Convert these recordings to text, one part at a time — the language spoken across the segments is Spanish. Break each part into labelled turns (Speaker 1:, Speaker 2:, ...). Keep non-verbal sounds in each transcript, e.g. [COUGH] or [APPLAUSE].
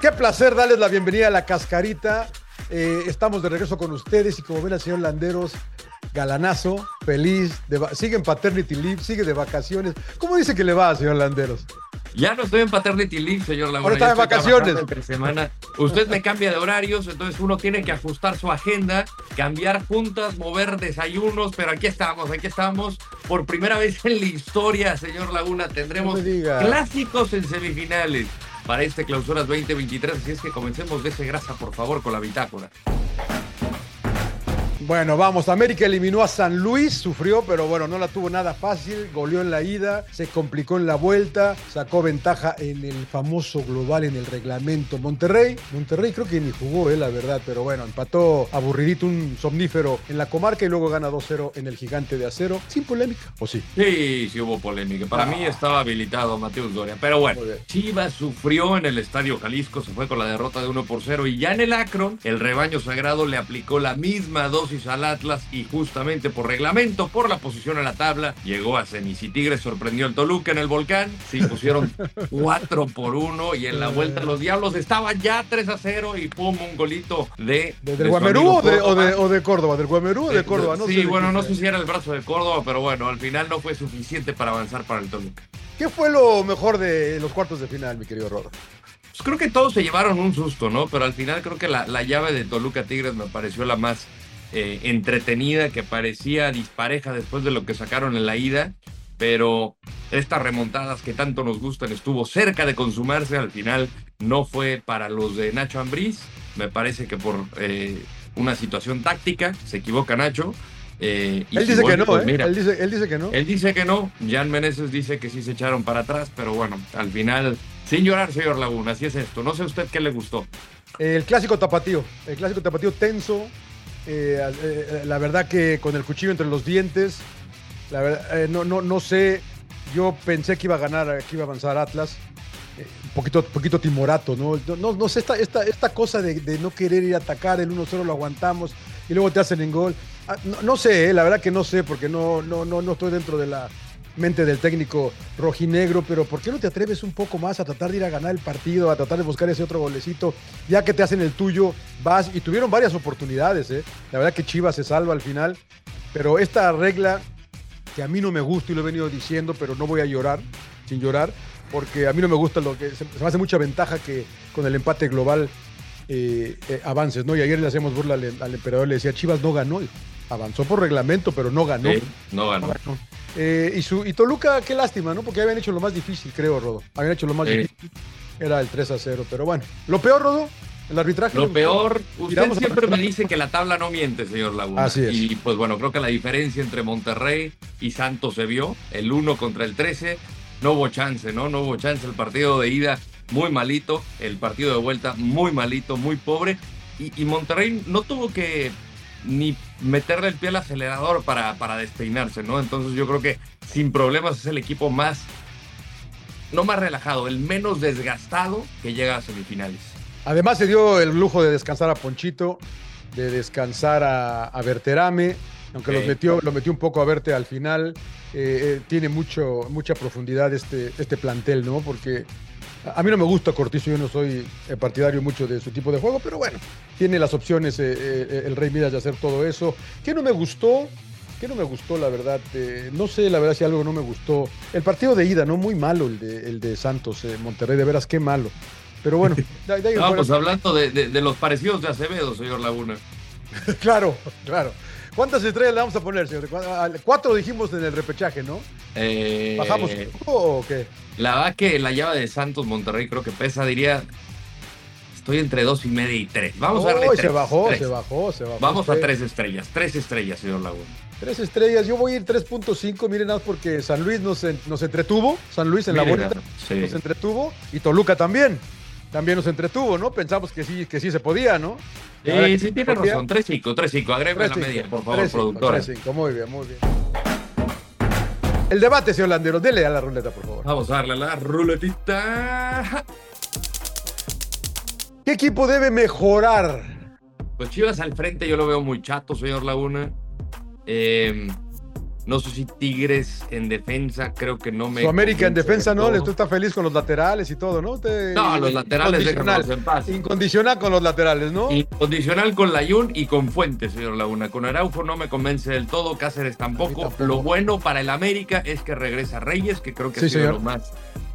Speaker 1: Qué placer darles la bienvenida a la cascarita. Eh, estamos de regreso con ustedes y como ven al señor Landeros, galanazo, feliz, de sigue en paternity leave, sigue de vacaciones. ¿Cómo dice que le va, señor Landeros?
Speaker 2: Ya no estoy en paternity leave, señor Laguna.
Speaker 1: Ahora está en vacaciones.
Speaker 2: Entre semana. Usted me cambia de horarios, entonces uno tiene que ajustar su agenda, cambiar juntas, mover desayunos, pero aquí estamos, aquí estamos. Por primera vez en la historia, señor Laguna, tendremos clásicos en semifinales para este Clausuras 2023. Así es que comencemos de ese grasa, por favor, con la bitácora.
Speaker 1: Bueno, vamos, América eliminó a San Luis, sufrió, pero bueno, no la tuvo nada fácil, goleó en la ida, se complicó en la vuelta, sacó ventaja en el famoso global en el reglamento Monterrey. Monterrey creo que ni jugó, eh, la verdad, pero bueno, empató aburridito un somnífero en la comarca y luego gana 2-0 en el gigante de acero, sin polémica, ¿o sí?
Speaker 2: Sí, sí hubo polémica. Para mí ah. estaba habilitado Mateus Doria, pero bueno, Chivas sufrió en el Estadio Jalisco, se fue con la derrota de 1 por 0 y ya en el Akron, el rebaño sagrado le aplicó la misma dosis al Atlas y justamente por reglamento, por la posición en la tabla, llegó a semis y Tigres sorprendió al Toluca en el volcán, sí, pusieron [LAUGHS] 4 por 1 y en la vuelta los Diablos estaban ya 3 a 0 y pum, un golito de...
Speaker 1: ¿Del Guamerú o de, Córdoba? ¿Del Guamerú o de Córdoba?
Speaker 2: No sí, bueno, no sé si era el brazo de Córdoba, pero bueno, al final no fue suficiente para avanzar para el Toluca.
Speaker 1: ¿Qué fue lo mejor de los cuartos de final, mi querido Rodo?
Speaker 2: Pues creo que todos se llevaron un susto, ¿no? Pero al final creo que la, la llave de Toluca Tigres me pareció la más eh, entretenida que parecía dispareja después de lo que sacaron en la ida, pero estas remontadas que tanto nos gustan estuvo cerca de consumarse, al final no fue para los de Nacho Ambriz, me parece que por eh, una situación táctica, se equivoca Nacho.
Speaker 1: Eh, él dice que no, pues él, dice, él, dice, que no.
Speaker 2: Él dice que no, Jan Meneses dice que sí se echaron para atrás, pero bueno, al final, sin llorar, señor Laguna, así es esto. No sé usted qué le gustó.
Speaker 1: El clásico tapatío, el clásico tapatío tenso, eh, eh, la verdad que con el cuchillo entre los dientes, eh, no, no, no sé, yo pensé que iba a ganar, que iba a avanzar Atlas. un poquito, poquito timorato, ¿no? No, no sé, esta, esta, esta cosa de, no querer ir a atacar, el 1-0 lo aguantamos y luego te hacen en gol. Ah, no, sé, la verdad que no sé, porque no, no, no, no estoy dentro de la, mente del técnico rojinegro, pero ¿por qué no te atreves un poco más a tratar de ir a ganar el partido, a tratar de buscar ese otro golecito? Ya que te hacen el tuyo, vas y tuvieron varias oportunidades, ¿eh? La verdad que Chivas se salva al final, pero esta regla que a mí no me gusta y lo he venido diciendo, pero no voy a llorar, sin llorar, porque a mí no me gusta lo que se, me hace mucha ventaja que con el empate global eh, eh, avances, ¿no? Y ayer le hacemos burla al, emperador, le decía, Chivas no ganó, avanzó por reglamento, pero no ganó.
Speaker 2: no ganó.
Speaker 1: Eh, y, su, y Toluca, qué lástima, ¿no? Porque habían hecho lo más difícil, creo, Rodo. Habían hecho lo más difícil. Era el 3 a 0. Pero bueno, lo peor, Rodo, el arbitraje.
Speaker 2: Lo peor, usted siempre me dice que la tabla no miente, señor Laguna.
Speaker 1: Así es.
Speaker 2: Y pues bueno, creo que la diferencia entre Monterrey y Santos se vio. El 1 contra el 13. No hubo chance, ¿no? No hubo chance. El partido de ida muy malito. El partido de vuelta muy malito, muy pobre. y Monterrey no tuvo que ni meterle el pie al acelerador para, para despeinarse, ¿no? Entonces yo creo que sin problemas es el equipo más, no más relajado, el menos desgastado que llega a semifinales.
Speaker 1: Además se dio el lujo de descansar a Ponchito, de descansar a, a Berterame, aunque los metió, lo metió un poco a Verte al final. Eh, eh, tiene mucho, mucha profundidad este, este plantel, ¿no? Porque a mí no me gusta Cortizo, yo no soy eh, partidario mucho de su tipo de juego, pero bueno, tiene las opciones eh, eh, el Rey Midas de hacer todo eso. ¿Qué no me gustó? ¿Qué no me gustó, la verdad? no sé, la verdad, si algo no me gustó. El partido de ida, ¿no? Muy malo el de, el de Santos, Monterrey, de veras, qué malo. Pero bueno, [LAUGHS]
Speaker 2: Vamos hablando de, de los parecidos de Acevedo, señor Laguna. [LAUGHS]
Speaker 1: claro, claro. ¿Cuántas estrellas le vamos a poner, señor? Cuatro dijimos en el repechaje, ¿no?
Speaker 2: Eh,
Speaker 1: ¿Bajamos o qué?
Speaker 2: La verdad que la llave de Santos Monterrey creo que pesa, diría. Estoy entre dos y media y tres. Vamos a darle
Speaker 1: se bajó, se bajó, se bajó.
Speaker 2: Vamos a tres estrellas, tres estrellas, señor Laguna.
Speaker 1: Tres estrellas, yo voy a ir 3.5, miren nada porque San Luis nos, nos entretuvo, San Luis en la vuelta nos entretuvo y Toluca también, también nos entretuvo, ¿no? Pensamos que sí, que sí se podía, ¿no?
Speaker 2: Sí, sí, tiene razón. 3-5, 3-5. Agrega la media, por favor, productora. 3-5,
Speaker 1: muy bien, muy bien. El debate, señor Landero. Dele a la ruleta, por favor.
Speaker 2: Vamos a darle a la ruletita.
Speaker 1: ¿Qué equipo debe mejorar?
Speaker 2: Pues Chivas al frente yo lo veo muy chato, señor Laguna. Eh, No sé si Tigres en defensa, creo que no me.
Speaker 1: Su América en defensa, ¿no?
Speaker 2: todo.
Speaker 1: Tú estás feliz con los laterales y todo, ¿no? Te-
Speaker 2: No, los laterales
Speaker 1: incondicional.
Speaker 2: déjanos en paz.
Speaker 1: Incondicional con los laterales, ¿no?
Speaker 2: Incondicional con Layún y con Fuentes, señor Laguna. Con Araujo no me convence del todo, Cáceres tampoco.
Speaker 1: tampoco.
Speaker 2: Lo bueno para el América es que regresa Reyes, que creo que
Speaker 1: Sí,
Speaker 2: ha, sido
Speaker 1: señor.
Speaker 2: lo más,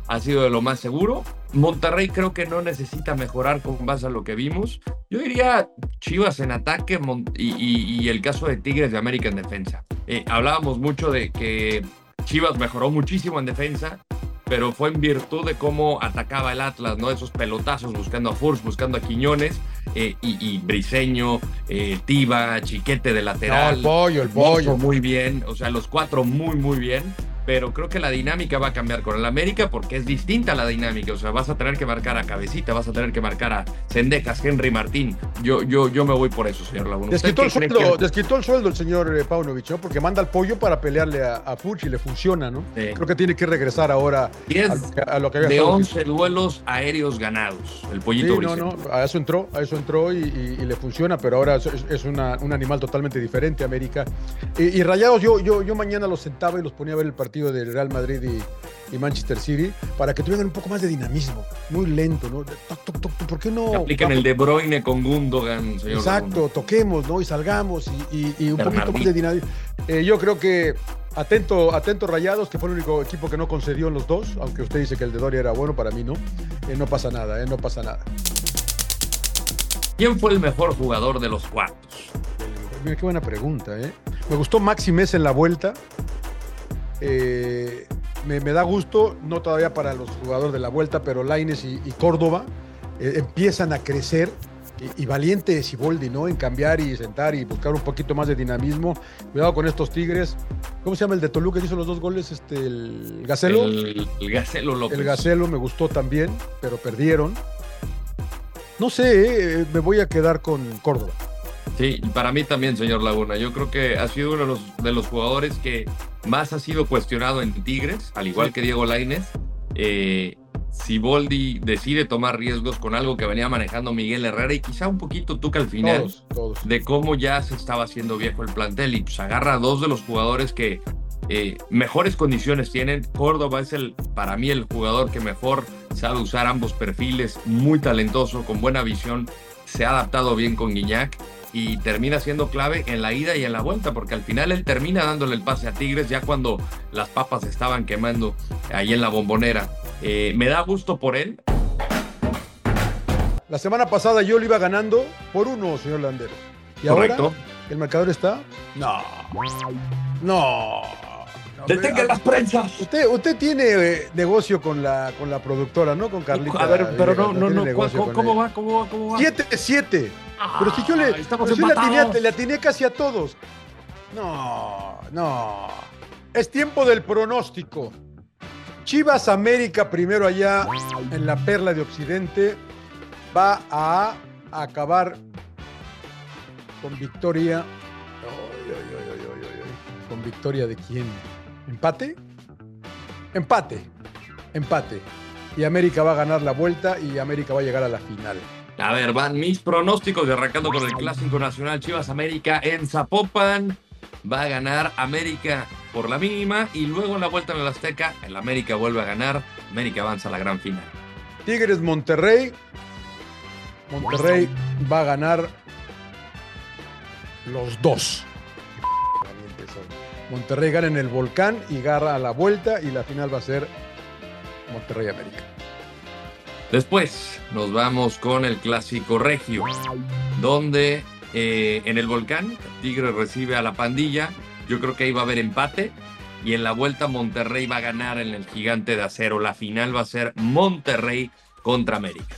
Speaker 2: ha sido de lo más seguro. Monterrey creo que no necesita mejorar con base a lo que vimos. Yo diría Chivas en ataque y, y- y el caso de Tigres de América en defensa. Eh, hablábamos mucho de que Chivas mejoró muchísimo en defensa, pero fue en virtud de cómo atacaba el Atlas, ¿no? Esos pelotazos buscando a Furs, buscando a Quiñones, eh, y, y Briseño, eh, Tiva, Chiquete de
Speaker 1: No,
Speaker 2: lateral.
Speaker 1: el pollo, el pollo.
Speaker 2: muy bien, o sea, los cuatro muy, muy bien. Pero creo que la dinámica va a cambiar con el América porque es distinta la dinámica. O sea, vas a tener que marcar a Cabecita, vas a tener que marcar a Sendejas, Henry Martín. Yo, yo, yo me voy por eso, señor Laguna. ¿Usted
Speaker 1: Desquitó el, sueldo,
Speaker 2: que-
Speaker 1: desquitó el sueldo el señor eh, Paunovic, ¿no? Porque manda al pollo para pelearle a, a Furch y le funciona, ¿no?
Speaker 2: Sí.
Speaker 1: Creo que tiene que regresar ahora
Speaker 2: Diez
Speaker 1: a lo que, a lo que había
Speaker 2: de
Speaker 1: estado
Speaker 2: 11 duelos aéreos ganados. El
Speaker 1: Sí,
Speaker 2: pollito
Speaker 1: no,
Speaker 2: Briseño.
Speaker 1: no, a eso entró, a eso entró y, y- y le funciona, pero ahora es, es una- un animal totalmente diferente, América. Y, y Rayados, yo, yo, yo mañana los sentaba y los ponía a ver el partido del Real Madrid y, y Manchester City para que tuvieran un poco más de dinamismo, muy lento, ¿no? Toc, toc, toc, toc, ¿Por qué no?
Speaker 2: Apliquen el De Bruyne con Gundogan, señor
Speaker 1: Exacto, toquemos, ¿no? Y salgamos y, y- y un poquito
Speaker 2: Bernardín.
Speaker 1: más de dinamismo. Eh, yo creo que atento, atento Rayados, que fue el único equipo que no concedió en los dos, aunque usted dice que el de Doria era bueno, para mí no. Eh, no pasa nada, eh, no pasa nada.
Speaker 2: ¿Quién fue el mejor jugador de los cuartos?
Speaker 1: Mira, qué buena pregunta, ¿eh? Me gustó Maxi Mesa en la vuelta. Eh, me, me da gusto, no todavía para los jugadores de la vuelta, pero Laines y, y Córdoba eh, empiezan a crecer. Y, y valiente Siboldi, ¿no? En cambiar y sentar y buscar un poquito más de dinamismo. Cuidado con estos Tigres. ¿Cómo se llama el de Toluca que hizo los dos goles? Este, el Gacelo.
Speaker 2: El, el Gacelo López.
Speaker 1: El Gacelo me gustó también, pero perdieron. No sé, eh, me voy a quedar con Córdoba.
Speaker 2: Sí, para mí también, señor Laguna. Yo creo que ha sido uno de los, de los jugadores que más ha sido cuestionado en Tigres, al igual que Diego Lainez. Eh, Siboldi decide tomar riesgos con algo que venía manejando Miguel Herrera y quizá un poquito Tuca al final
Speaker 1: Todos, todos.
Speaker 2: de cómo ya se estaba haciendo viejo el plantel y pues agarra a dos de los jugadores que eh, mejores condiciones tienen. Córdoba es el, para mí, el jugador que mejor sabe usar ambos perfiles, muy talentoso, con buena visión, se ha adaptado bien con Guiñac y termina siendo clave en la ida y en la vuelta, porque al final él termina dándole el pase a Tigres ya cuando las papas estaban quemando ahí en la bombonera. Eh, me da gusto por él,
Speaker 1: La semana pasada yo lo iba ganando por uno, señor Landero. ¿Y
Speaker 2: correcto.
Speaker 1: ahora el marcador está? No. No.
Speaker 2: ¡Detengan las prensas!
Speaker 1: Usted, usted tiene eh, negocio con la, con la productora, ¿no? Con Carlita.
Speaker 2: A ver, pero no,
Speaker 1: Villegas,
Speaker 2: no, no, ¿cómo, va? ¿Cómo va? ¿Cómo va?
Speaker 1: 7-7. Pero si yo le,
Speaker 2: Ah,
Speaker 1: pero si le, atiné, le atiné casi a todos. No, no. Es tiempo del pronóstico. Chivas América, primero allá en la perla de Occidente, va a acabar con victoria. Ay, ay, ay, ay, ay, ay, ay. ¿Con victoria de quién? ¿Empate? Empate. Empate. Y América va a ganar la vuelta y América va a llegar a la final.
Speaker 2: A ver, van mis pronósticos de arrancando con el Clásico Nacional Chivas América en Zapopan. Va a ganar América por la mínima y luego en la vuelta en el Azteca, el América vuelve a ganar. América avanza a la gran final.
Speaker 1: Tigres Monterrey. Monterrey va a ganar los dos. Monterrey gana en el volcán y gana a la vuelta y la final va a ser Monterrey América.
Speaker 2: Después nos vamos con el Clásico Regio, donde eh, en el volcán Tigre recibe a la pandilla. Yo creo que ahí va a haber empate. Y en la vuelta Monterrey va a ganar en el gigante de acero. La final va a ser Monterrey contra América.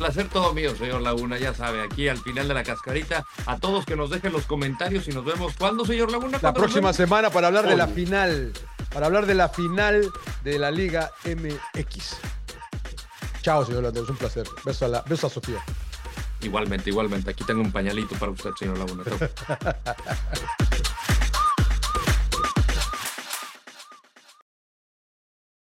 Speaker 2: Placer todo mío, señor Laguna. Ya sabe, aquí al final de la cascarita, a todos que nos dejen los comentarios y nos vemos. ¿Cuándo, señor Laguna?
Speaker 1: La
Speaker 2: ¿Cuándo nos
Speaker 1: próxima semana para hablar de la final. Para hablar de la final de la Liga MX. Chao, señor Landero, es un placer. Beso a, la, beso a Sofía.
Speaker 2: Igualmente, igualmente. Aquí tengo un pañalito para usted, señor Laguna. [LAUGHS]